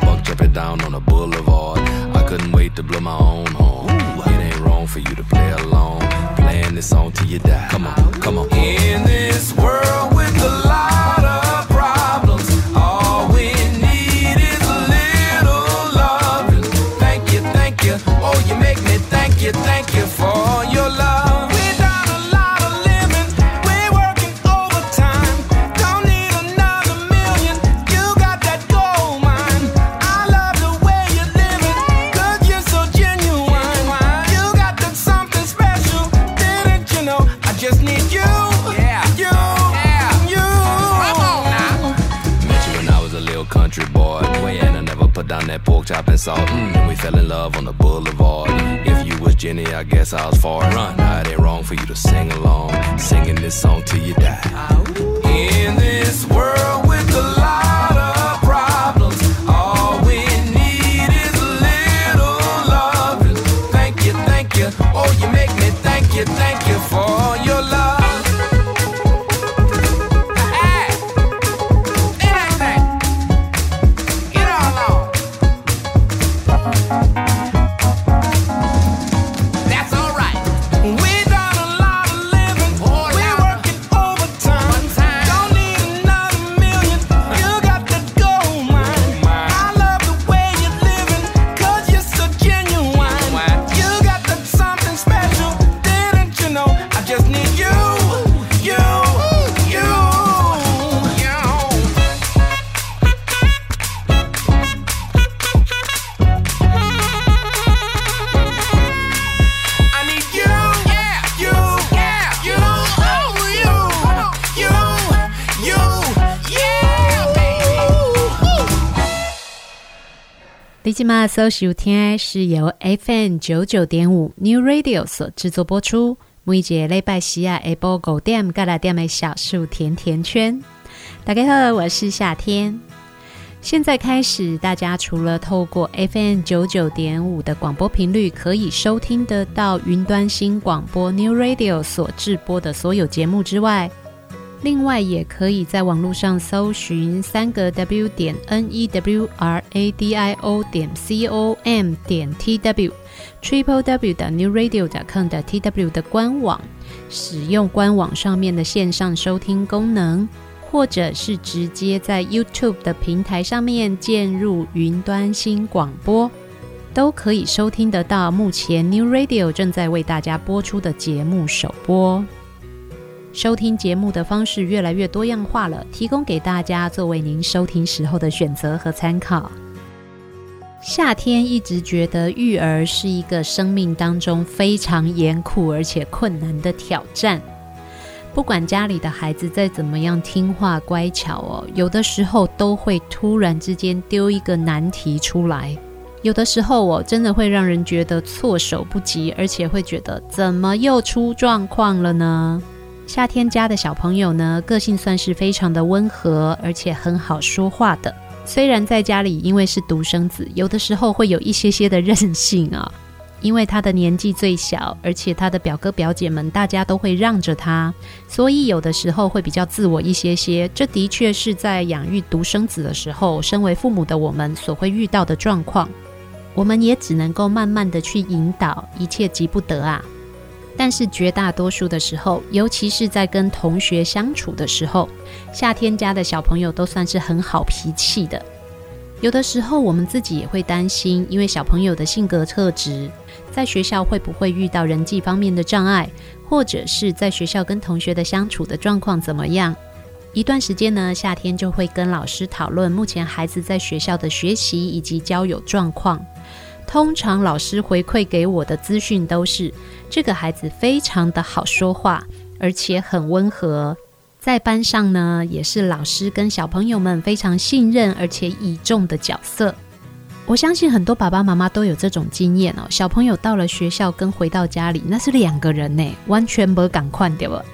Buck drop it down on the boulevard. I couldn't wait to blow my own horn. It ain't wrong for you to play along. Playing this song till you die. Come on, come on. In this world with the smoke, chopping salt. Mm, we fell in love on the boulevard. If you was Jenny, I guess I was far run. I it ain't wrong for you to sing along, singing this song till you die. In this world. 今麦所收听是由 FM 九九点五 New Radio 所制作播出。每一节礼拜四啊，下晡五点到六点的小树甜甜圈。大家好，我是夏天。现在开始，大家除了透过 FM 九九点五的广播频率可以收听得到云端新广播 New Radio 所制播的所有节目之外，另外，也可以在网络上搜寻三个 W 点 N E W R A D I O 点 C O M 点 T W，Triple W 的 New Radio 点 com 的 T W 的官网，使用官网上面的线上收听功能，或者是直接在 YouTube 的平台上面进入云端新广播，都可以收听得到。目前 New Radio 正在为大家播出的节目首播。收听节目的方式越来越多样化了，提供给大家作为您收听时候的选择和参考。夏天一直觉得育儿是一个生命当中非常严酷而且困难的挑战。不管家里的孩子再怎么样听话乖巧哦，有的时候都会突然之间丢一个难题出来。有的时候我真的会让人觉得措手不及，而且会觉得怎么又出状况了呢？夏天家的小朋友呢，个性算是非常的温和，而且很好说话的。虽然在家里因为是独生子，有的时候会有一些些的任性啊。因为他的年纪最小，而且他的表哥表姐们大家都会让着他，所以有的时候会比较自我一些些。这的确是在养育独生子的时候，身为父母的我们所会遇到的状况。我们也只能够慢慢的去引导，一切急不得啊。但是绝大多数的时候，尤其是在跟同学相处的时候，夏天家的小朋友都算是很好脾气的。有的时候我们自己也会担心，因为小朋友的性格特质。在学校会不会遇到人际方面的障碍，或者是在学校跟同学的相处的状况怎么样？一段时间呢，夏天就会跟老师讨论目前孩子在学校的学习以及交友状况。通常老师回馈给我的资讯都是，这个孩子非常的好说话，而且很温和，在班上呢也是老师跟小朋友们非常信任而且倚重的角色。我相信很多爸爸妈妈都有这种经验哦。小朋友到了学校跟回到家里，那是两个人呢，完全不敢换掉了。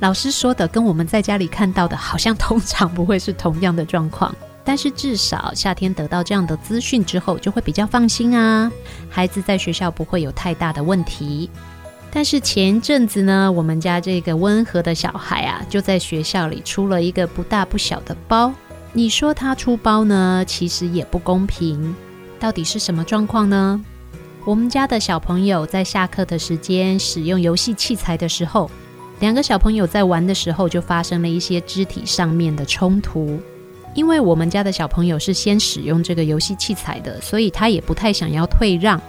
老师说的跟我们在家里看到的，好像通常不会是同样的状况。但是至少夏天得到这样的资讯之后，就会比较放心啊。孩子在学校不会有太大的问题。但是前阵子呢，我们家这个温和的小孩啊，就在学校里出了一个不大不小的包。你说他出包呢，其实也不公平。到底是什么状况呢？我们家的小朋友在下课的时间使用游戏器材的时候，两个小朋友在玩的时候就发生了一些肢体上面的冲突。因为我们家的小朋友是先使用这个游戏器材的，所以他也不太想要退让。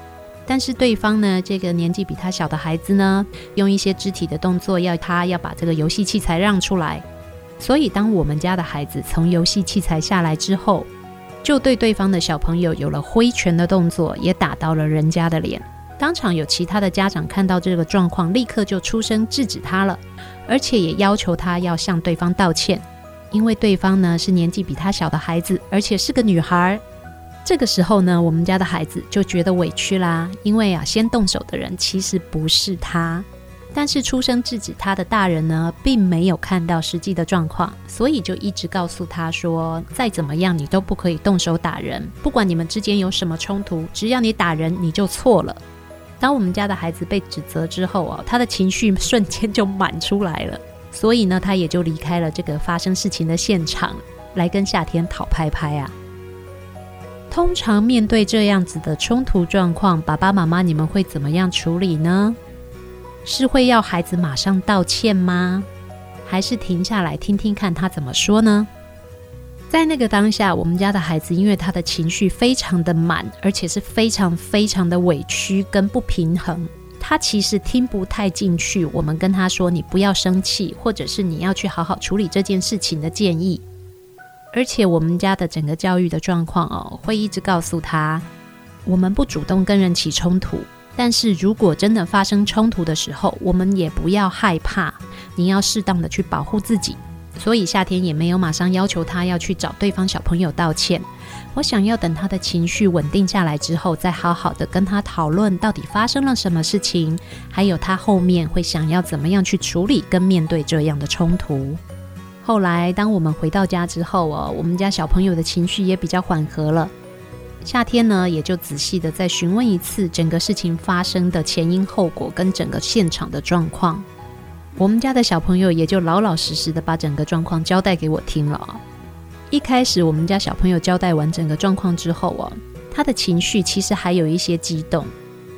但是对方呢，这个年纪比他小的孩子呢，用一些肢体的动作要他要把这个游戏器材让出来。所以当我们家的孩子从游戏器材下来之后，就对对方的小朋友有了挥拳的动作，也打到了人家的脸。当场有其他的家长看到这个状况，立刻就出声制止他了，而且也要求他要向对方道歉，因为对方呢是年纪比他小的孩子，而且是个女孩。这个时候呢，我们家的孩子就觉得委屈啦，因为啊，先动手的人其实不是他。但是出声制止他的大人呢，并没有看到实际的状况，所以就一直告诉他说：“再怎么样，你都不可以动手打人。不管你们之间有什么冲突，只要你打人，你就错了。”当我们家的孩子被指责之后啊，他的情绪瞬间就满出来了，所以呢，他也就离开了这个发生事情的现场，来跟夏天讨拍拍啊。通常面对这样子的冲突状况，爸爸妈妈你们会怎么样处理呢？是会要孩子马上道歉吗？还是停下来听听看他怎么说呢？在那个当下，我们家的孩子因为他的情绪非常的满，而且是非常非常的委屈跟不平衡，他其实听不太进去我们跟他说你不要生气，或者是你要去好好处理这件事情的建议。而且我们家的整个教育的状况哦，会一直告诉他，我们不主动跟人起冲突。但是如果真的发生冲突的时候，我们也不要害怕，你要适当的去保护自己。所以夏天也没有马上要求他要去找对方小朋友道歉。我想要等他的情绪稳定下来之后，再好好的跟他讨论到底发生了什么事情，还有他后面会想要怎么样去处理跟面对这样的冲突。后来当我们回到家之后哦，我们家小朋友的情绪也比较缓和了。夏天呢，也就仔细的再询问一次整个事情发生的前因后果跟整个现场的状况。我们家的小朋友也就老老实实的把整个状况交代给我听了。一开始我们家小朋友交代完整个状况之后哦，他的情绪其实还有一些激动，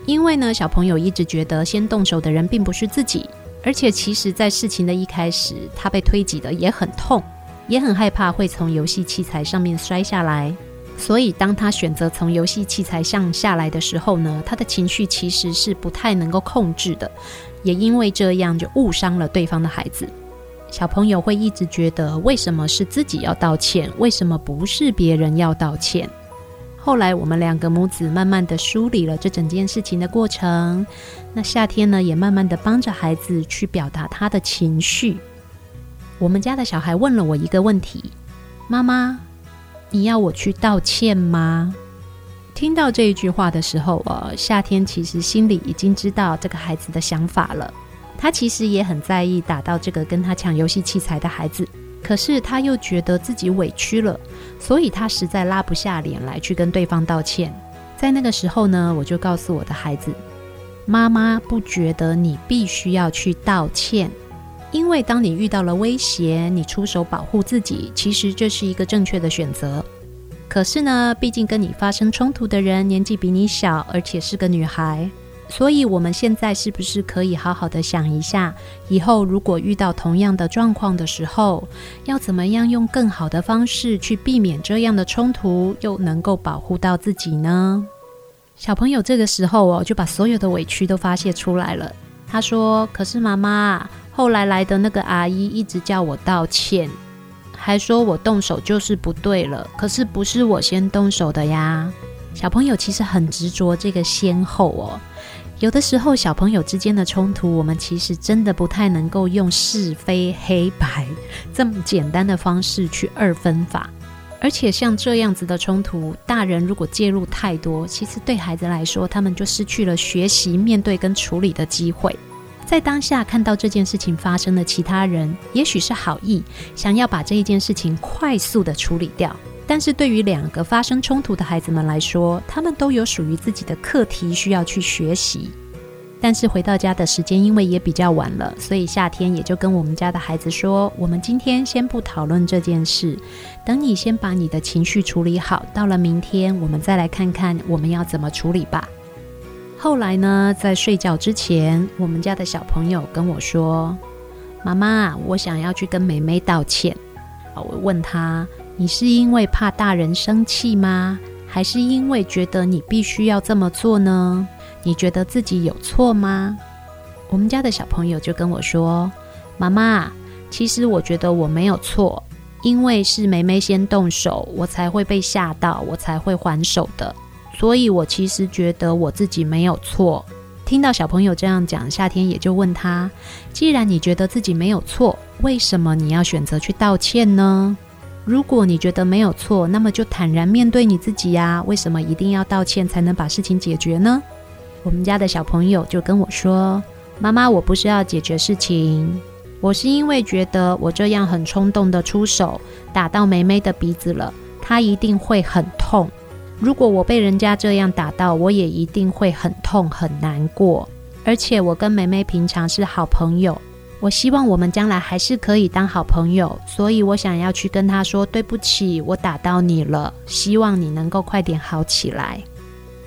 因为呢，小朋友一直觉得先动手的人并不是自己，而且其实在事情的一开始，他被推挤的也很痛，也很害怕会从游戏器材上面摔下来。所以，当他选择从游戏器材上下来的时候呢，他的情绪其实是不太能够控制的，也因为这样就误伤了对方的孩子。小朋友会一直觉得，为什么是自己要道歉？为什么不是别人要道歉？后来，我们两个母子慢慢的梳理了这整件事情的过程。那夏天呢，也慢慢的帮着孩子去表达他的情绪。我们家的小孩问了我一个问题：妈妈。你要我去道歉吗？听到这一句话的时候，呃夏天其实心里已经知道这个孩子的想法了。他其实也很在意打到这个跟他抢游戏器材的孩子，可是他又觉得自己委屈了，所以他实在拉不下脸来去跟对方道歉。在那个时候呢，我就告诉我的孩子：“妈妈不觉得你必须要去道歉，因为当你遇到了威胁，你出手保护自己，其实这是一个正确的选择。”可是呢，毕竟跟你发生冲突的人年纪比你小，而且是个女孩，所以我们现在是不是可以好好的想一下，以后如果遇到同样的状况的时候，要怎么样用更好的方式去避免这样的冲突，又能够保护到自己呢？小朋友这个时候哦，就把所有的委屈都发泄出来了。他说：“可是妈妈，后来来的那个阿姨一直叫我道歉。”还说我动手就是不对了，可是不是我先动手的呀。小朋友其实很执着这个先后哦。有的时候小朋友之间的冲突，我们其实真的不太能够用是非黑白这么简单的方式去二分法。而且像这样子的冲突，大人如果介入太多，其实对孩子来说，他们就失去了学习、面对跟处理的机会。在当下看到这件事情发生的其他人，也许是好意，想要把这一件事情快速的处理掉。但是对于两个发生冲突的孩子们来说，他们都有属于自己的课题需要去学习。但是回到家的时间因为也比较晚了，所以夏天也就跟我们家的孩子说：“我们今天先不讨论这件事，等你先把你的情绪处理好，到了明天我们再来看看我们要怎么处理吧。”后来呢，在睡觉之前，我们家的小朋友跟我说：“妈妈，我想要去跟妹妹道歉。”啊我问他：“你是因为怕大人生气吗？还是因为觉得你必须要这么做呢？你觉得自己有错吗？”我们家的小朋友就跟我说：“妈妈，其实我觉得我没有错，因为是梅梅先动手，我才会被吓到，我才会还手的。”所以，我其实觉得我自己没有错。听到小朋友这样讲，夏天也就问他：既然你觉得自己没有错，为什么你要选择去道歉呢？如果你觉得没有错，那么就坦然面对你自己呀。为什么一定要道歉才能把事情解决呢？我们家的小朋友就跟我说：妈妈，我不是要解决事情，我是因为觉得我这样很冲动的出手打到梅梅的鼻子了，她一定会很痛。如果我被人家这样打到，我也一定会很痛很难过。而且我跟梅梅平常是好朋友，我希望我们将来还是可以当好朋友。所以我想要去跟他说对不起，我打到你了，希望你能够快点好起来。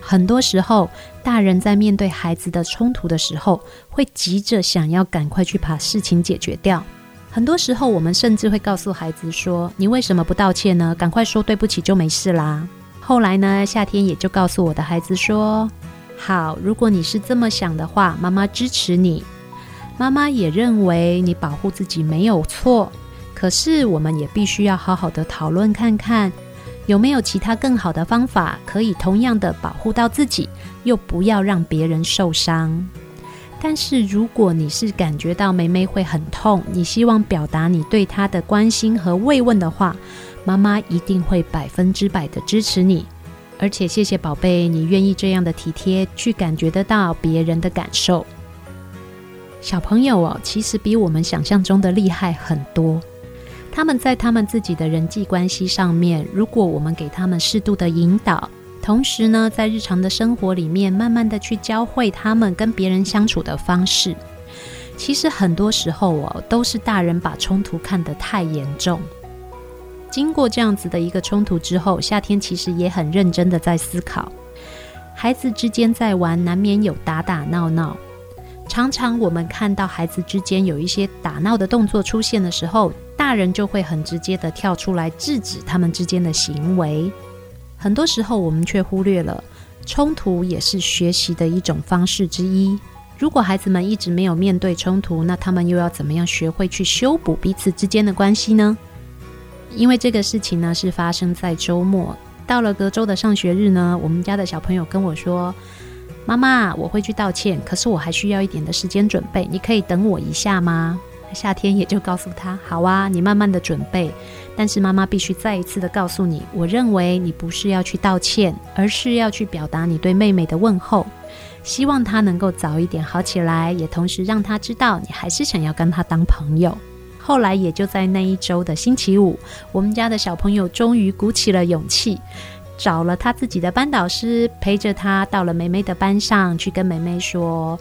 很多时候，大人在面对孩子的冲突的时候，会急着想要赶快去把事情解决掉。很多时候，我们甚至会告诉孩子说：“你为什么不道歉呢？赶快说对不起就没事啦。”后来呢，夏天也就告诉我的孩子说：“好，如果你是这么想的话，妈妈支持你。妈妈也认为你保护自己没有错，可是我们也必须要好好的讨论看看，有没有其他更好的方法，可以同样的保护到自己，又不要让别人受伤。但是如果你是感觉到妹妹会很痛，你希望表达你对她的关心和慰问的话。”妈妈一定会百分之百的支持你，而且谢谢宝贝，你愿意这样的体贴，去感觉得到别人的感受。小朋友哦，其实比我们想象中的厉害很多。他们在他们自己的人际关系上面，如果我们给他们适度的引导，同时呢，在日常的生活里面，慢慢的去教会他们跟别人相处的方式。其实很多时候哦，都是大人把冲突看得太严重。经过这样子的一个冲突之后，夏天其实也很认真的在思考，孩子之间在玩，难免有打打闹闹。常常我们看到孩子之间有一些打闹的动作出现的时候，大人就会很直接的跳出来制止他们之间的行为。很多时候我们却忽略了，冲突也是学习的一种方式之一。如果孩子们一直没有面对冲突，那他们又要怎么样学会去修补彼此之间的关系呢？因为这个事情呢，是发生在周末，到了隔周的上学日呢，我们家的小朋友跟我说：“妈妈，我会去道歉，可是我还需要一点的时间准备，你可以等我一下吗？”夏天也就告诉他：“好啊，你慢慢的准备。”但是妈妈必须再一次的告诉你，我认为你不是要去道歉，而是要去表达你对妹妹的问候，希望她能够早一点好起来，也同时让她知道你还是想要跟她当朋友。后来也就在那一周的星期五，我们家的小朋友终于鼓起了勇气，找了他自己的班导师陪着他到了梅梅的班上去跟梅梅说：“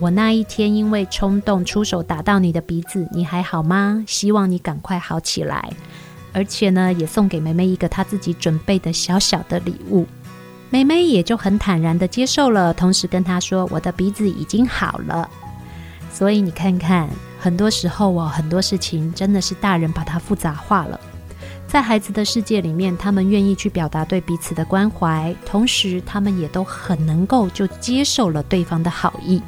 我那一天因为冲动出手打到你的鼻子，你还好吗？希望你赶快好起来。”而且呢，也送给梅梅一个她自己准备的小小的礼物，梅梅也就很坦然的接受了，同时跟她说：“我的鼻子已经好了。”所以你看看。很多时候哦，很多事情真的是大人把它复杂化了。在孩子的世界里面，他们愿意去表达对彼此的关怀，同时他们也都很能够就接受了对方的好意。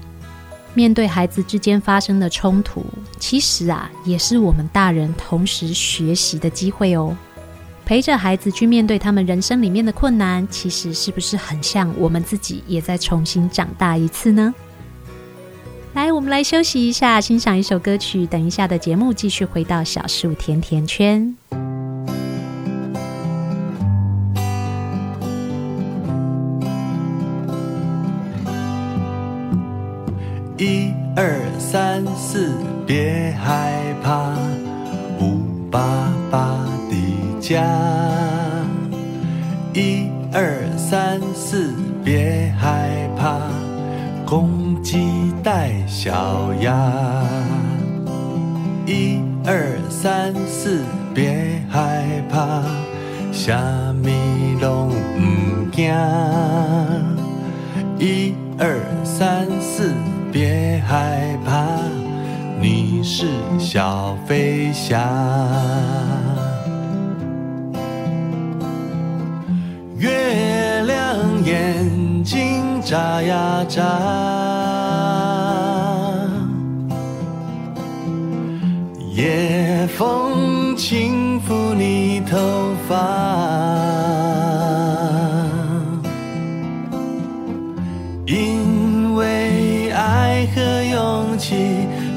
面对孩子之间发生的冲突，其实啊，也是我们大人同时学习的机会哦。陪着孩子去面对他们人生里面的困难，其实是不是很像我们自己也在重新长大一次呢？来，我们来休息一下，欣赏一首歌曲。等一下的节目继续回到小树甜甜圈。三四，别害怕，五爸爸的家。一二三四，别害怕，公鸡。带小鸭，一二三四，别害怕，虾米拢唔惊。一二三四，别害怕，你是小飞侠。月亮眼睛眨呀眨。夜风轻抚你头发，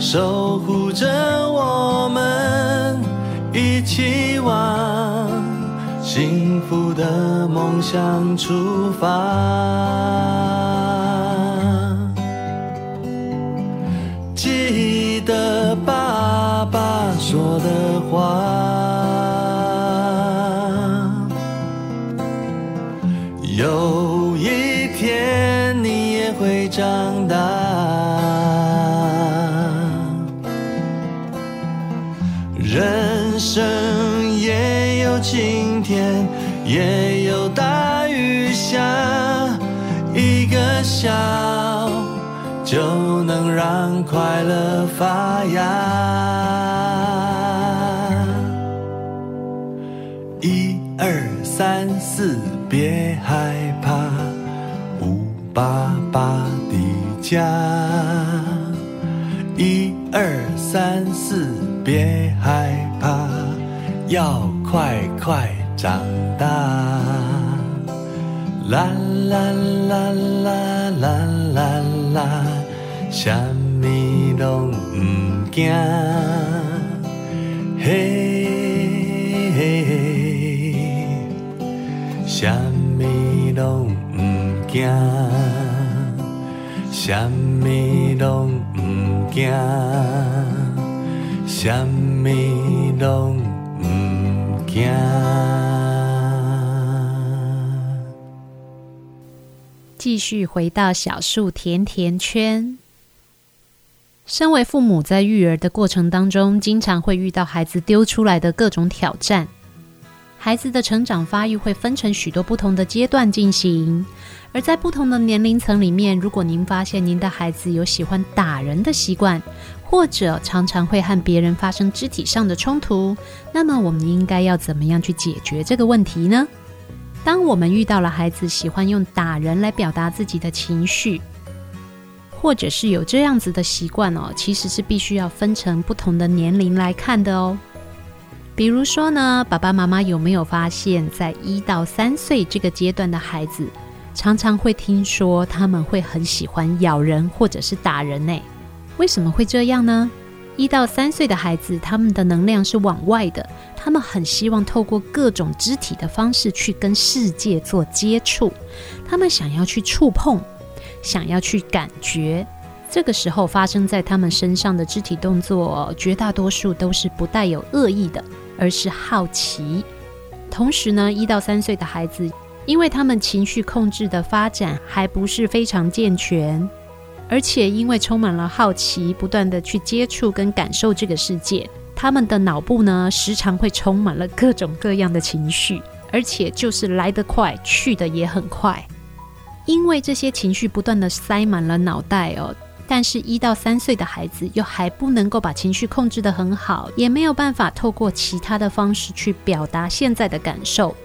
守护着我们，一起往幸福的梦想出发。记得爸爸说的话，有一天你也会长大。生也有晴天，也有大雨下，一个笑就能让快乐发芽。一二三四，别害怕，五爸爸的家。一二三四，别害怕，要快快长大。啦啦啦啦啦啦啦，什么都唔惊。嘿嘿嘿。什么都唔惊，什么都唔惊，什么都。继续回到小树甜甜圈。身为父母，在育儿的过程当中，经常会遇到孩子丢出来的各种挑战。孩子的成长发育会分成许多不同的阶段进行，而在不同的年龄层里面，如果您发现您的孩子有喜欢打人的习惯，或者常常会和别人发生肢体上的冲突，那么我们应该要怎么样去解决这个问题呢？当我们遇到了孩子喜欢用打人来表达自己的情绪，或者是有这样子的习惯哦，其实是必须要分成不同的年龄来看的哦。比如说呢，爸爸妈妈有没有发现，在一到三岁这个阶段的孩子，常常会听说他们会很喜欢咬人或者是打人呢？为什么会这样呢？一到三岁的孩子，他们的能量是往外的，他们很希望透过各种肢体的方式去跟世界做接触，他们想要去触碰，想要去感觉。这个时候发生在他们身上的肢体动作，绝大多数都是不带有恶意的，而是好奇。同时呢，一到三岁的孩子，因为他们情绪控制的发展还不是非常健全。而且，因为充满了好奇，不断地去接触跟感受这个世界，他们的脑部呢，时常会充满了各种各样的情绪，而且就是来得快，去得也很快。因为这些情绪不断地塞满了脑袋哦，但是一到三岁的孩子又还不能够把情绪控制得很好，也没有办法透过其他的方式去表达现在的感受，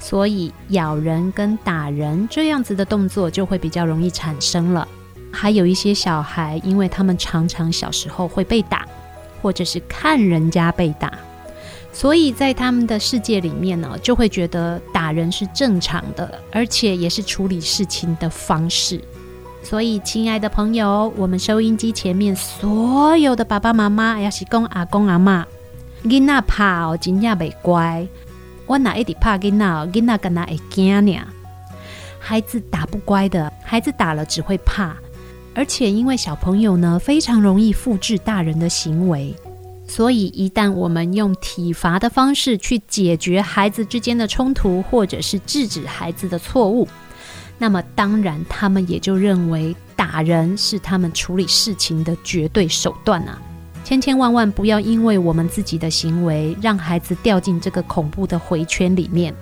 所以咬人跟打人这样子的动作就会比较容易产生了。还有一些小孩，因为他们常常小时候会被打，或者是看人家被打，所以在他们的世界里面呢，就会觉得打人是正常的，而且也是处理事情的方式。所以，亲爱的朋友，我们收音机前面所有的爸爸妈妈，也是公阿公阿妈，囡仔怕哦，真正袂乖，我哪一直怕囡仔，囡仔跟他会惊呢？孩子打不乖的，孩子打了只会怕。而且，因为小朋友呢，非常容易复制大人的行为，所以一旦我们用体罚的方式去解决孩子之间的冲突，或者是制止孩子的错误，那么当然他们也就认为打人是他们处理事情的绝对手段啊！千千万万不要因为我们自己的行为，让孩子掉进这个恐怖的回圈里面。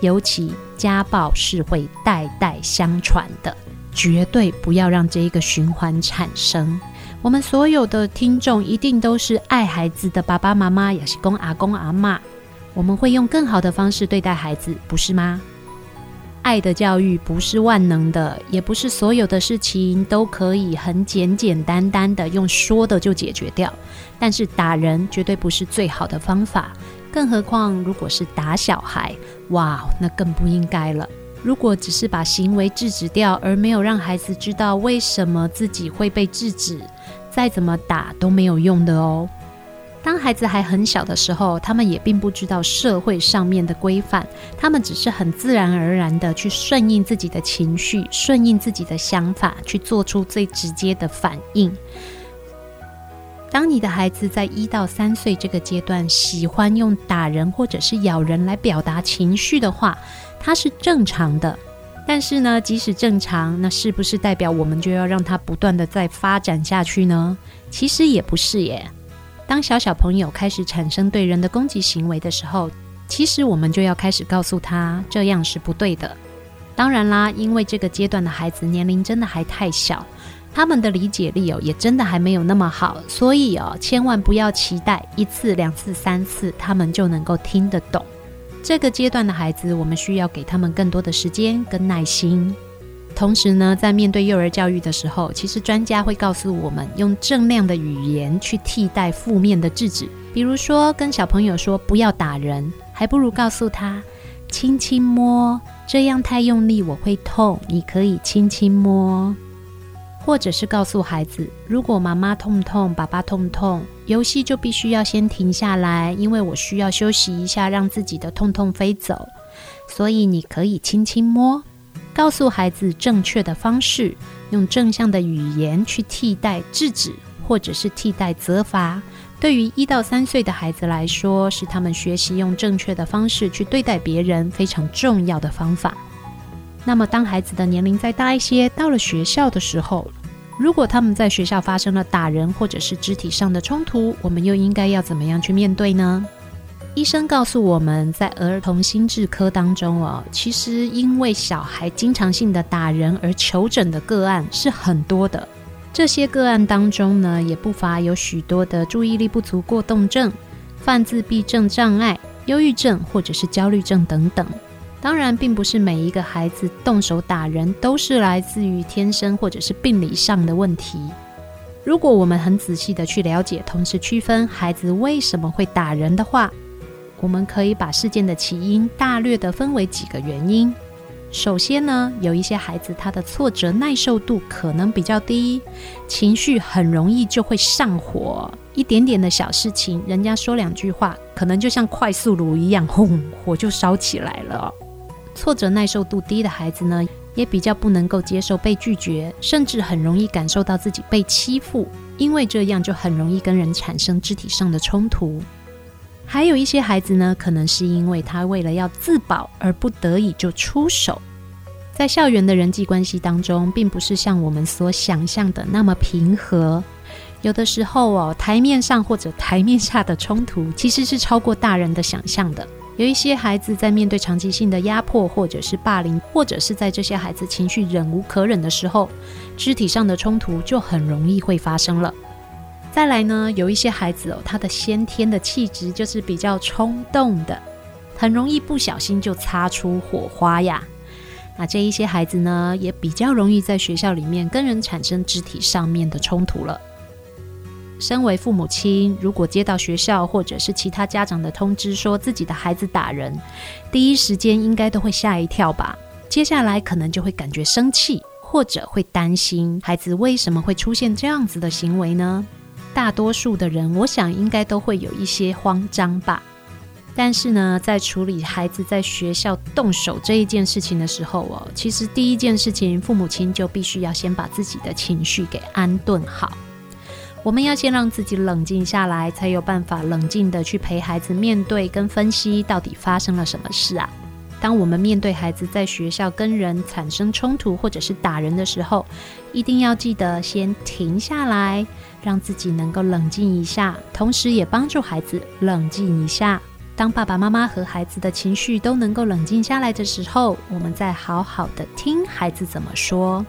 尤其家暴是会代代相传的。绝对不要让这一个循环产生。我们所有的听众一定都是爱孩子的爸爸妈妈，也是公阿公阿妈。我们会用更好的方式对待孩子，不是吗？爱的教育不是万能的，也不是所有的事情都可以很简简单单的用说的就解决掉。但是打人绝对不是最好的方法，更何况如果是打小孩，哇，那更不应该了。如果只是把行为制止掉，而没有让孩子知道为什么自己会被制止，再怎么打都没有用的哦。当孩子还很小的时候，他们也并不知道社会上面的规范，他们只是很自然而然的去顺应自己的情绪，顺应自己的想法，去做出最直接的反应。当你的孩子在一到三岁这个阶段，喜欢用打人或者是咬人来表达情绪的话，它是正常的，但是呢，即使正常，那是不是代表我们就要让它不断的再发展下去呢？其实也不是耶。当小小朋友开始产生对人的攻击行为的时候，其实我们就要开始告诉他，这样是不对的。当然啦，因为这个阶段的孩子年龄真的还太小，他们的理解力哦也真的还没有那么好，所以哦，千万不要期待一次、两次、三次他们就能够听得懂。这个阶段的孩子，我们需要给他们更多的时间跟耐心。同时呢，在面对幼儿教育的时候，其实专家会告诉我们，用正量的语言去替代负面的制止。比如说，跟小朋友说不要打人，还不如告诉他轻轻摸，这样太用力我会痛，你可以轻轻摸。或者是告诉孩子，如果妈妈痛痛，爸爸痛痛，游戏就必须要先停下来，因为我需要休息一下，让自己的痛痛飞走。所以你可以轻轻摸，告诉孩子正确的方式，用正向的语言去替代制止，或者是替代责罚。对于一到三岁的孩子来说，是他们学习用正确的方式去对待别人非常重要的方法。那么，当孩子的年龄再大一些，到了学校的时候，如果他们在学校发生了打人或者是肢体上的冲突，我们又应该要怎么样去面对呢？医生告诉我们在儿童心智科当中哦，其实因为小孩经常性的打人而求诊的个案是很多的。这些个案当中呢，也不乏有许多的注意力不足过动症、泛自闭症障碍、忧郁症或者是焦虑症等等。当然，并不是每一个孩子动手打人都是来自于天生或者是病理上的问题。如果我们很仔细的去了解，同时区分孩子为什么会打人的话，我们可以把事件的起因大略的分为几个原因。首先呢，有一些孩子他的挫折耐受度可能比较低，情绪很容易就会上火，一点点的小事情，人家说两句话，可能就像快速炉一样，轰，火就烧起来了。挫折耐受度低的孩子呢，也比较不能够接受被拒绝，甚至很容易感受到自己被欺负，因为这样就很容易跟人产生肢体上的冲突。还有一些孩子呢，可能是因为他为了要自保而不得已就出手，在校园的人际关系当中，并不是像我们所想象的那么平和。有的时候哦，台面上或者台面下的冲突，其实是超过大人的想象的。有一些孩子在面对长期性的压迫，或者是霸凌，或者是在这些孩子情绪忍无可忍的时候，肢体上的冲突就很容易会发生了。再来呢，有一些孩子哦，他的先天的气质就是比较冲动的，很容易不小心就擦出火花呀。那这一些孩子呢，也比较容易在学校里面跟人产生肢体上面的冲突了。身为父母亲，如果接到学校或者是其他家长的通知，说自己的孩子打人，第一时间应该都会吓一跳吧。接下来可能就会感觉生气，或者会担心孩子为什么会出现这样子的行为呢？大多数的人，我想应该都会有一些慌张吧。但是呢，在处理孩子在学校动手这一件事情的时候哦，其实第一件事情，父母亲就必须要先把自己的情绪给安顿好。我们要先让自己冷静下来，才有办法冷静地去陪孩子面对跟分析到底发生了什么事啊。当我们面对孩子在学校跟人产生冲突或者是打人的时候，一定要记得先停下来，让自己能够冷静一下，同时也帮助孩子冷静一下。当爸爸妈妈和孩子的情绪都能够冷静下来的时候，我们再好好的听孩子怎么说。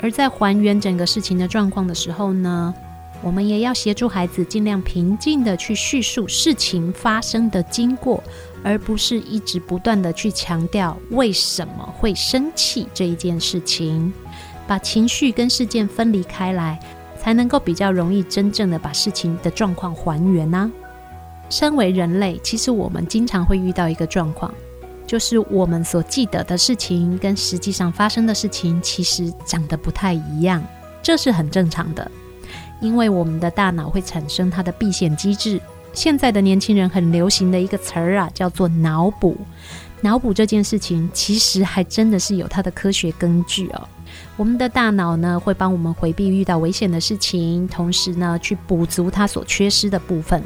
而在还原整个事情的状况的时候呢，我们也要协助孩子尽量平静地去叙述事情发生的经过，而不是一直不断地去强调为什么会生气这一件事情，把情绪跟事件分离开来，才能够比较容易真正的把事情的状况还原呢。身为人类，其实我们经常会遇到一个状况，就是我们所记得的事情跟实际上发生的事情其实长得不太一样，这是很正常的。因为我们的大脑会产生它的避险机制，现在的年轻人很流行的一个词儿啊，叫做脑补。脑补这件事情，其实还真的是有它的科学根据哦。我们的大脑呢，会帮我们回避遇到危险的事情，同时呢，去补足它所缺失的部分。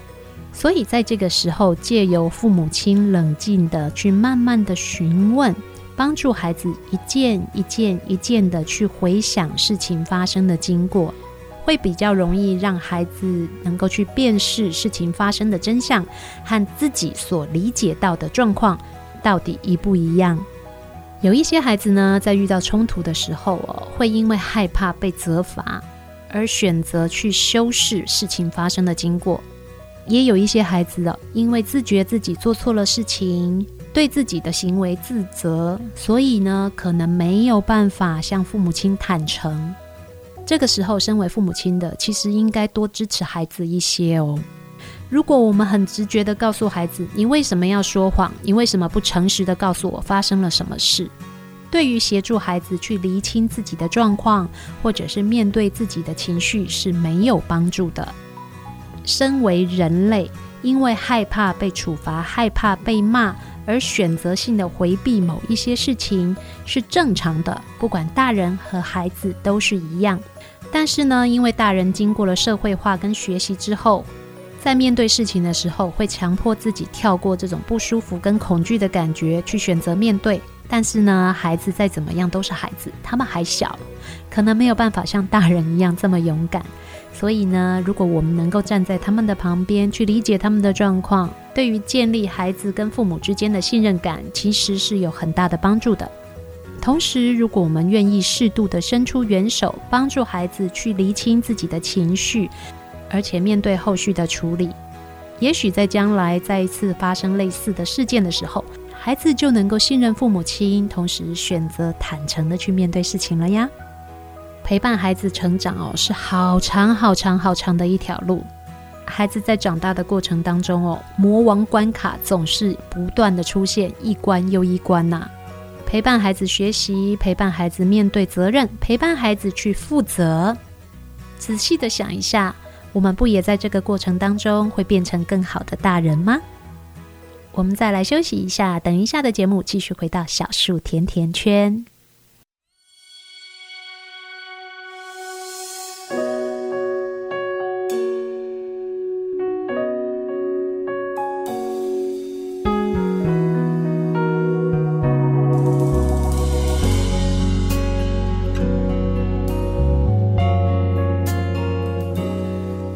所以在这个时候，借由父母亲冷静的去慢慢的询问，帮助孩子一件一件一件的去回想事情发生的经过。会比较容易让孩子能够去辨识事情发生的真相，和自己所理解到的状况到底一不一样。有一些孩子呢，在遇到冲突的时候哦，会因为害怕被责罚，而选择去修饰事情发生的经过。也有一些孩子哦，因为自觉自己做错了事情，对自己的行为自责，所以呢，可能没有办法向父母亲坦诚。这个时候，身为父母亲的，其实应该多支持孩子一些哦。如果我们很直觉地告诉孩子：“你为什么要说谎？你为什么不诚实的告诉我发生了什么事？”对于协助孩子去厘清自己的状况，或者是面对自己的情绪是没有帮助的。身为人类，因为害怕被处罚、害怕被骂，而选择性的回避某一些事情是正常的，不管大人和孩子都是一样。但是呢，因为大人经过了社会化跟学习之后，在面对事情的时候，会强迫自己跳过这种不舒服跟恐惧的感觉，去选择面对。但是呢，孩子再怎么样都是孩子，他们还小，可能没有办法像大人一样这么勇敢。所以呢，如果我们能够站在他们的旁边，去理解他们的状况，对于建立孩子跟父母之间的信任感，其实是有很大的帮助的。同时，如果我们愿意适度的伸出援手，帮助孩子去厘清自己的情绪，而且面对后续的处理，也许在将来再一次发生类似的事件的时候，孩子就能够信任父母亲，同时选择坦诚的去面对事情了呀。陪伴孩子成长哦，是好长好长好长的一条路。孩子在长大的过程当中哦，魔王关卡总是不断的出现，一关又一关呐、陪伴孩子学习，陪伴孩子面对责任，陪伴孩子去负责。仔细的想一下，我们不也在这个过程当中会变成更好的大人吗？我们再来休息一下，等一下的节目继续回到小树甜甜圈。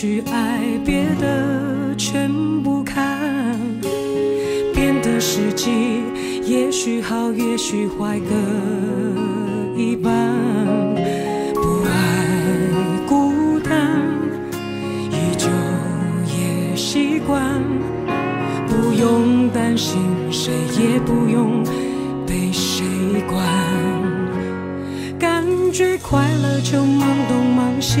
去爱别的全不看变得实际也许好也许坏各一半不爱孤单依旧也习惯。不用担心谁也不用被谁管。感觉快乐就忙东忙西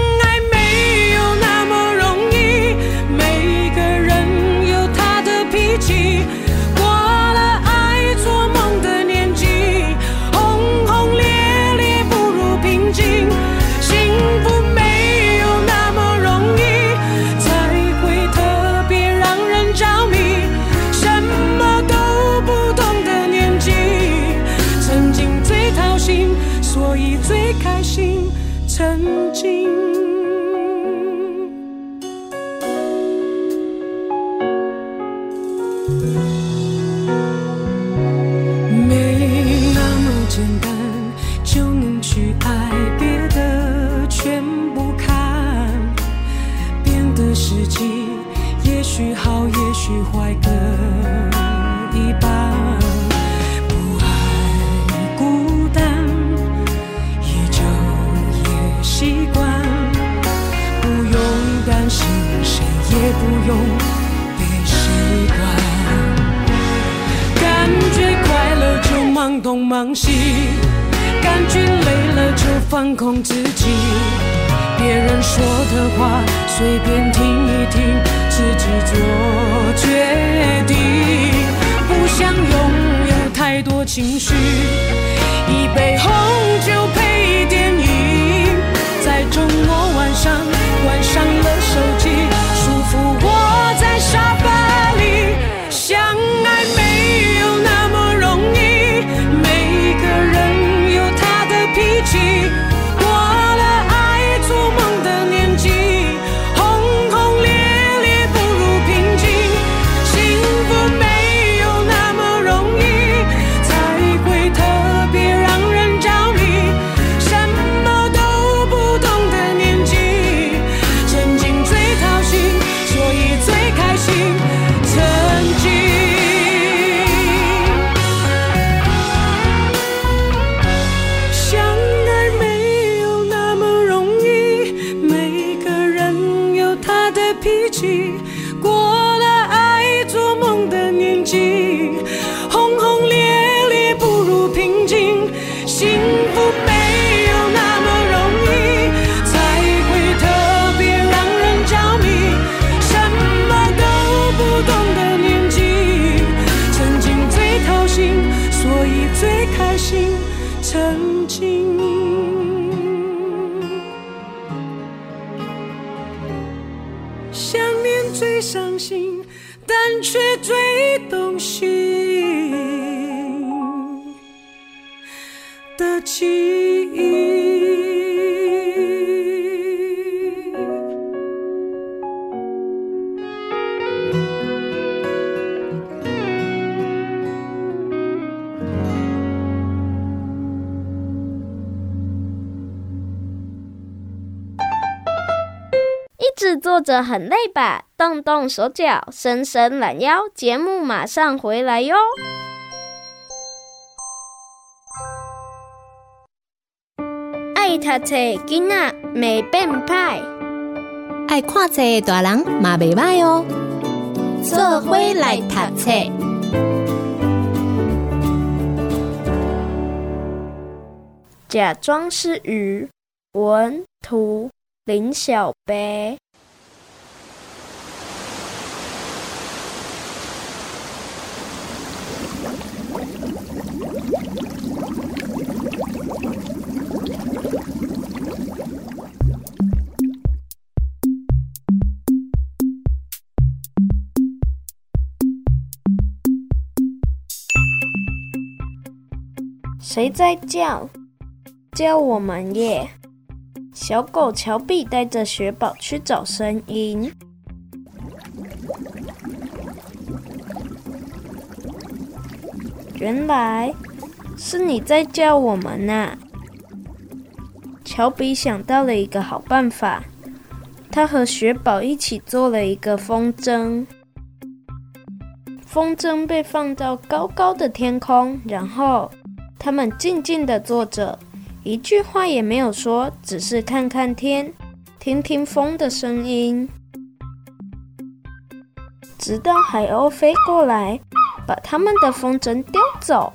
着很累吧？动动手脚，伸伸懒腰，节目马上回来哟！爱读册囡仔袂变歹，爱看册大人嘛袂歹哦。做伙来读册，假装是鱼，文图林小北。谁在叫？叫我们耶！小狗乔比带着雪宝去找声音。原来是你在叫我们呐、乔比想到了一个好办法，他和雪宝一起做了一个风筝。风筝被放到高高的天空，然后。他们静静地坐着，一句话也没有说，只是看看天，听听风的声音。直到海鸥飞过来，把他们的风筝叼走。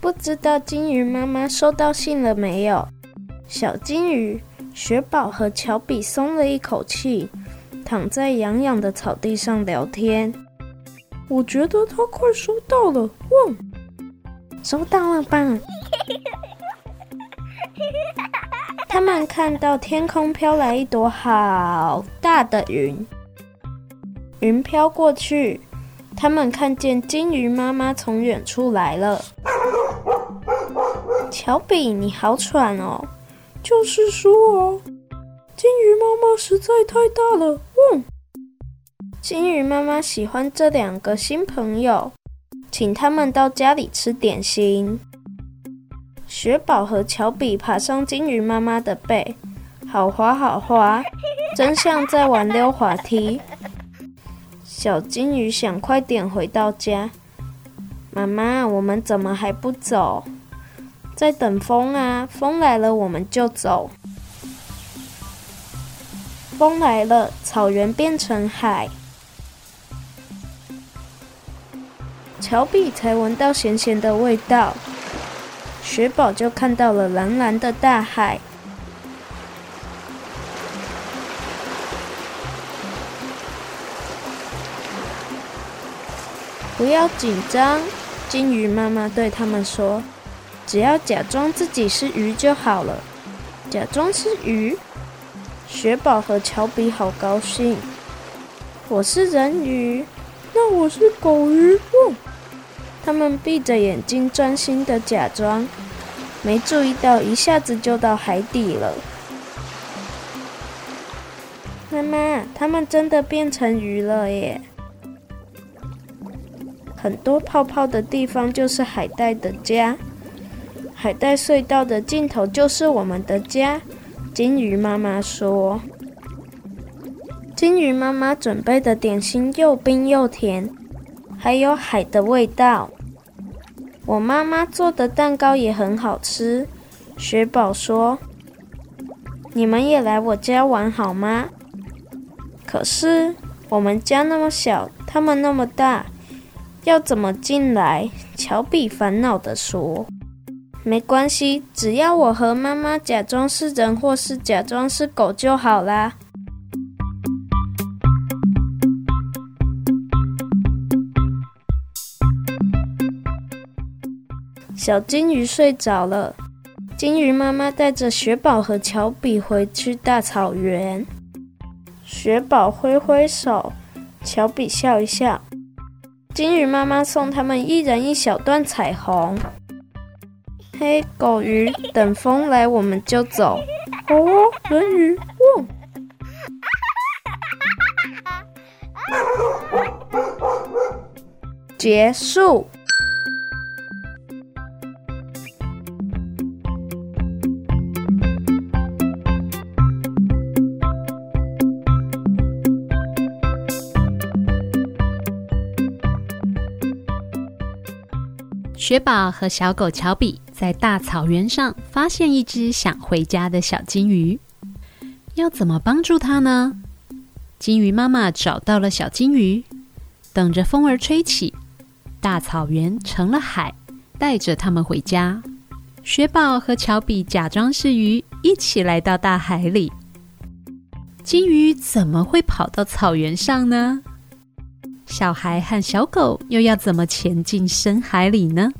不知道金鱼妈妈收到信了没有？小金鱼、雪宝和乔比松了一口气，躺在痒痒的草地上聊天。我觉得他快收到了，汪！收到了吧？他们看到天空飘来一朵好大的云，云飘过去，他们看见金鱼妈妈从远处来了。乔比，你好喘哦！就是说哦，金鱼妈妈实在太大了。嗯！金鱼妈妈喜欢这两个新朋友。请他们到家里吃点心。雪宝和乔比爬上金鱼妈妈的背，好滑好滑，真像在玩溜滑梯。小金鱼想快点回到家。妈妈，我们怎么还不走？在等风啊，风来了我们就走。风来了，草原变成海。乔比才闻到咸咸的味道，雪宝就看到了蓝蓝的大海。不要紧张，金鱼妈妈对他们说：“只要假装自己是鱼就好了。”假装是鱼，雪宝和乔比好高兴。我是人鱼，那我是狗鱼。哦他们闭着眼睛，专心的假装，没注意到一下子就到海底了。妈妈，他们真的变成鱼了耶！很多泡泡的地方就是海带的家，海带隧道的尽头就是我们的家。金鱼妈妈说：“金鱼妈妈准备的点心又冰又甜。”还有海的味道。我妈妈做的蛋糕也很好吃。雪宝说：“你们也来我家玩好吗？”可是我们家那么小，他们那么大，要怎么进来？乔比烦恼地说：“没关系，只要我和妈妈假装是人，或是假装是狗就好啦。”小金鱼睡着了，金鱼妈妈带着雪宝和乔比回去大草原。雪宝挥挥手，乔比笑一笑。金鱼妈妈送他们一人一小段彩虹。嘿，狗鱼，等风来我们就走。哦，人鱼，汪。结束。雪宝和小狗乔比在大草原上发现一只想回家的小金鱼，要怎么帮助它呢？金鱼妈妈找到了小金鱼，等着风儿吹起，大草原成了海，带着它们回家。雪宝和乔比假装是鱼，一起来到大海里。金鱼怎么会跑到草原上呢？小孩和小狗又要怎么潜进深海里呢？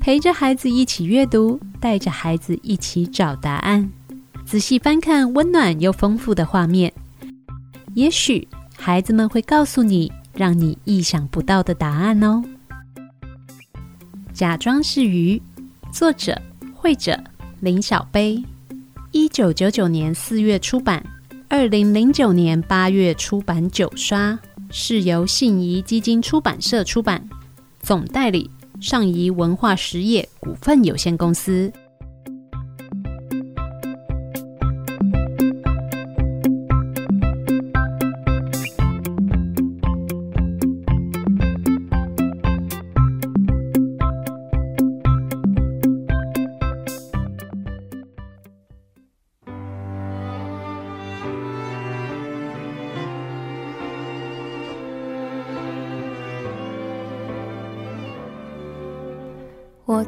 陪着孩子一起阅读，带着孩子一起找答案，仔细翻看温暖又丰富的画面，也许孩子们会告诉你让你意想不到的答案哦。假装是鱼，作者绘者林小杯，一九九九年四月出版，二零零九年八月出版九刷。是由信宜基金出版社出版，总代理上谊文化实业股份有限公司。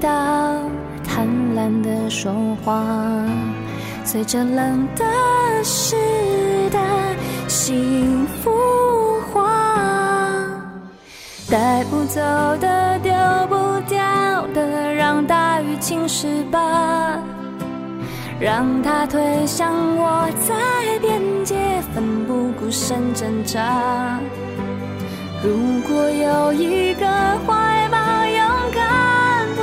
到，贪婪的说话，随着冷的湿的幸福化，带不走的，丢不掉的，让大雨侵蚀吧，让它推向我在边界，奋不顾身挣扎。如果有一个怀，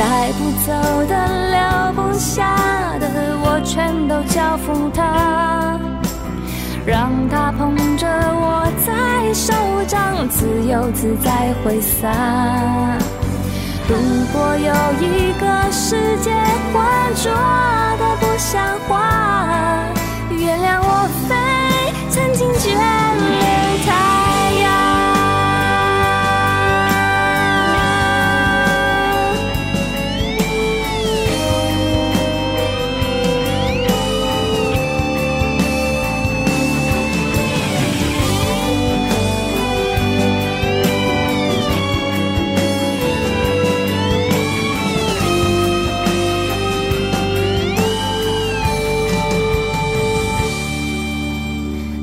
带不走的。留不下的我全都交付他，让他捧着我在手掌，自由自在挥洒。如果有一个世界浑浊的不像话，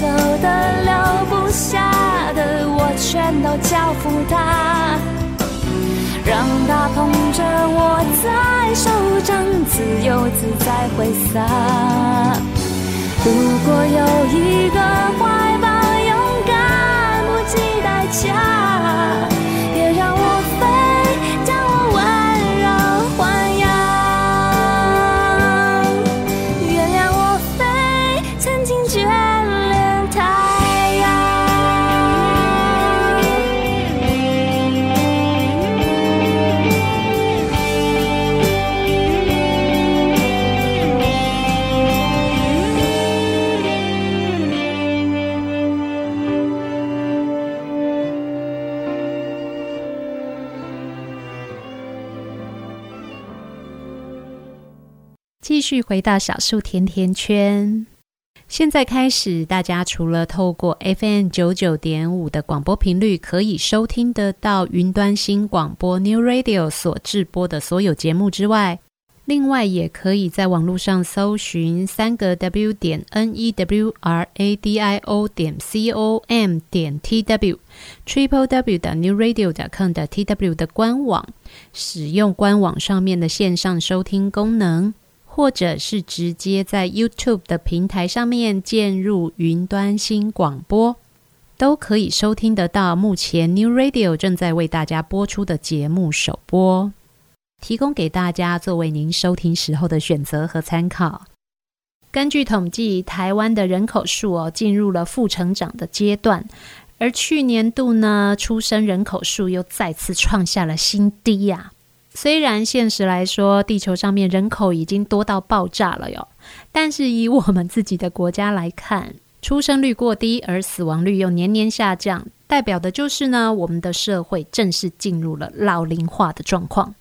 走的、留不下的，我全都交付他。让他捧着我在手掌，自由自在挥洒。如果有一个怀抱，勇敢不计代价。续回到小树甜甜圈。现在开始，大家除了透过 FM 九九点五的广播频率可以收听得到云端新广播 New Radio 所制播的所有节目之外，另外也可以在网络上搜寻三个 W 点 N E W R A D I O 点 C O M 点 T W Triple W 的 New Radio 点 com 的 T W 的官网，使用官网上面的线上收听功能。或者是直接在 YouTube 的平台上面进入云端新广播，都可以收听得到。目前 New Radio 正在为大家播出的节目首播，提供给大家作为您收听时候的选择和参考。根据统计，台湾的人口数哦进入了负成长的阶段，而去年度呢，出生人口数又再次创下了新低呀、虽然现实来说，地球上面人口已经多到爆炸了哟，但是以我们自己的国家来看，出生率过低，而死亡率又年年下降，代表的就是呢，我们的社会正式进入了老龄化的状况。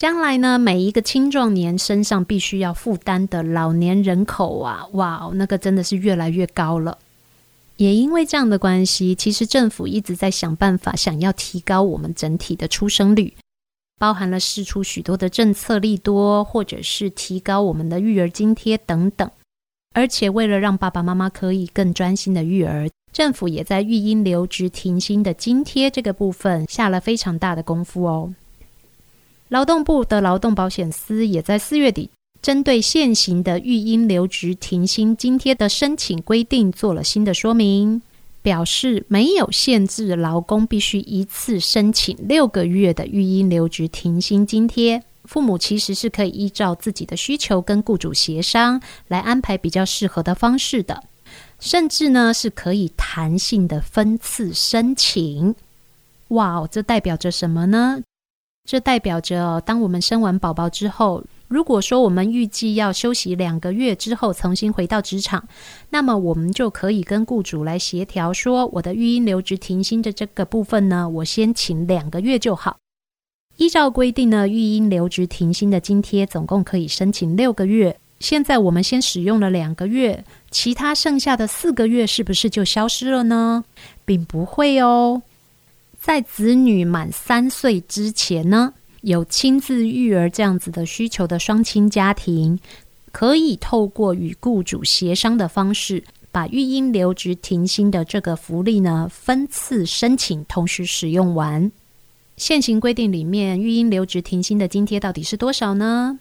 将来呢，每一个青壮年身上必须要负担的老年人口啊，哇，那个真的是越来越高了。也因为这样的关系，其实政府一直在想办法，想要提高我们整体的出生率。包含了释出许多的政策利多，或者是提高我们的育儿津贴等等。而且为了让爸爸妈妈可以更专心的育儿，政府也在育婴留职停薪的津贴这个部分下了非常大的功夫哦。劳动部的劳动保险司也在四月底针对现行的育婴留职停薪津贴的申请规定做了新的说明。表示没有限制，劳工必须一次申请六个月的育婴留职停薪津贴。父母其实是可以依照自己的需求跟雇主协商，来安排比较适合的方式的，甚至呢是可以弹性的分次申请。哇哦，这代表着什么呢？这代表着当我们生完宝宝之后。如果说我们预计要休息两个月之后重新回到职场，那么我们就可以跟雇主来协调说，我的育婴留职停薪的这个部分呢，我先请两个月就好。依照规定呢，育婴留职停薪的津贴总共可以申请六个月。现在我们先使用了两个月，其他剩下的四个月是不是就消失了呢？并不会哦，在子女满三岁之前呢。有亲自育儿这样子的需求的双亲家庭，可以透过与雇主协商的方式，把育婴留职停薪的这个福利呢，分次申请，同时使用完。现行规定里面，育婴留职停薪的津贴到底是多少呢？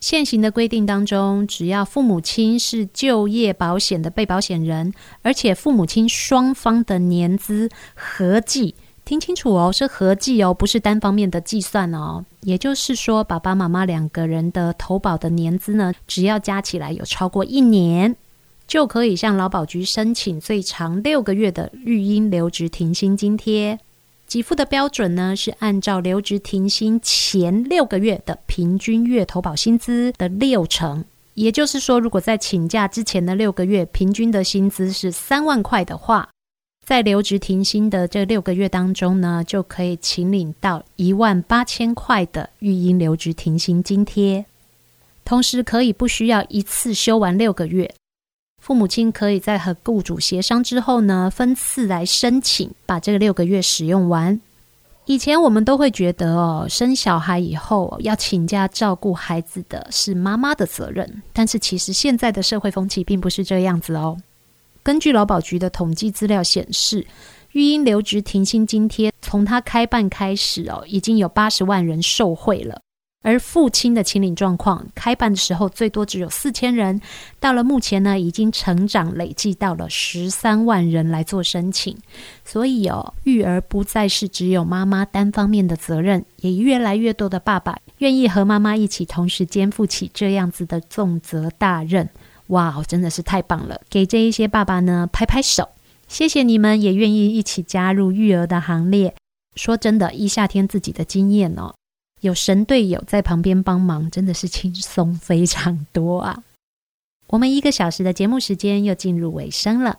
现行的规定当中，只要父母亲是就业保险的被保险人，而且父母亲双方的年资合计。听清楚哦，是合计哦，不是单方面的计算哦。也就是说，爸爸妈妈两个人的投保的年资呢，只要加起来有超过一年，就可以向劳保局申请最长六个月的育婴留职停薪津贴。给付的标准呢，是按照留职停薪前六个月的平均月投保薪资的六成。也就是说，如果在请假之前的六个月平均的薪资是三万块的话，在留职停薪的这六个月当中呢，就可以请领到一万八千块的育婴留职停薪津贴，同时可以不需要一次休完六个月。父母亲可以在和雇主协商之后呢，分次来申请，把这六个月使用完。以前我们都会觉得哦，生小孩以后要请假照顾孩子的是妈妈的责任，但是其实现在的社会风气并不是这样子哦。根据劳保局的统计资料显示，育婴留职停薪津贴从它开办开始哦，已经有八十万人受惠了。而父亲的请领状况，开办的时候最多只有四千人，到了目前呢，已经成长累计到了十三万人来做申请。所以哦，育儿不再是只有妈妈单方面的责任，也越来越多的爸爸愿意和妈妈一起同时肩负起这样子的重责大任。哇，真的是太棒了！给这一些爸爸呢拍拍手，谢谢你们也愿意一起加入育儿的行列。说真的，一夏天自己的经验哦。有神队友在旁边帮忙，真的是轻松非常多啊！我们一个小时的节目时间又进入尾声了。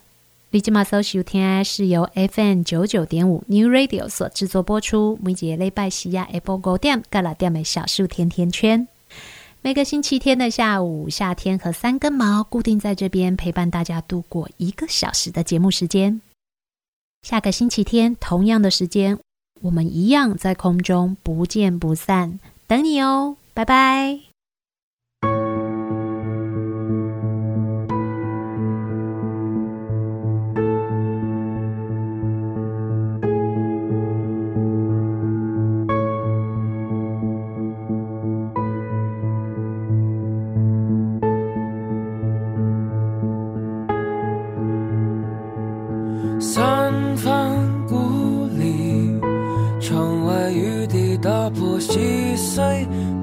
立即马搜收听是由 FM 九九点五 New Radio 所制作播出。每节礼拜西亚，Apple 五点、各大店的小树甜甜圈。每个星期天的下午，夏天和三根毛固定在这边陪伴大家度过一个小时的节目时间。下个星期天同样的时间。我们一样在空中不见不散，等你哦，拜拜。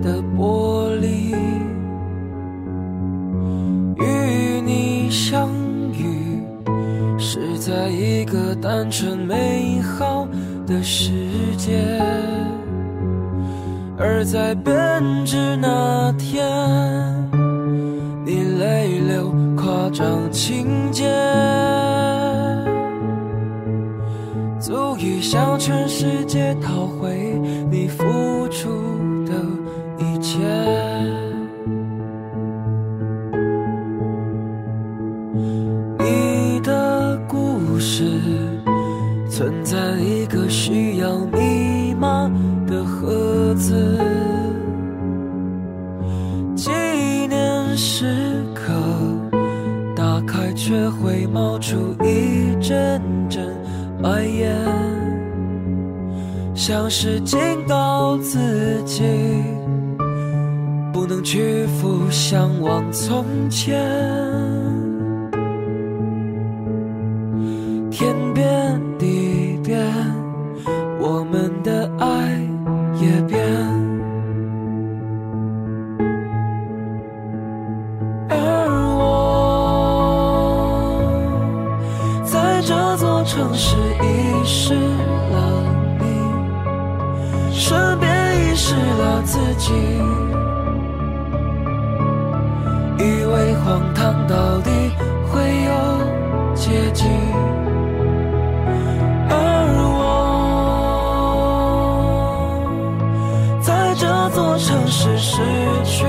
的玻璃，与你相遇，是在一个单纯美好的世界，而在编织那天，你泪流夸张情节，足以向全世界讨回你付出。的故事存在一个。需要密码的盒子，纪念时刻打开却会冒出一阵阵白烟，像是警告自己不能屈服，向往从前。天变地变，我们的爱也变。而我在这座城市遗失了你，顺便遗失了自己。荒唐到底会有捷径而我在这座城市失去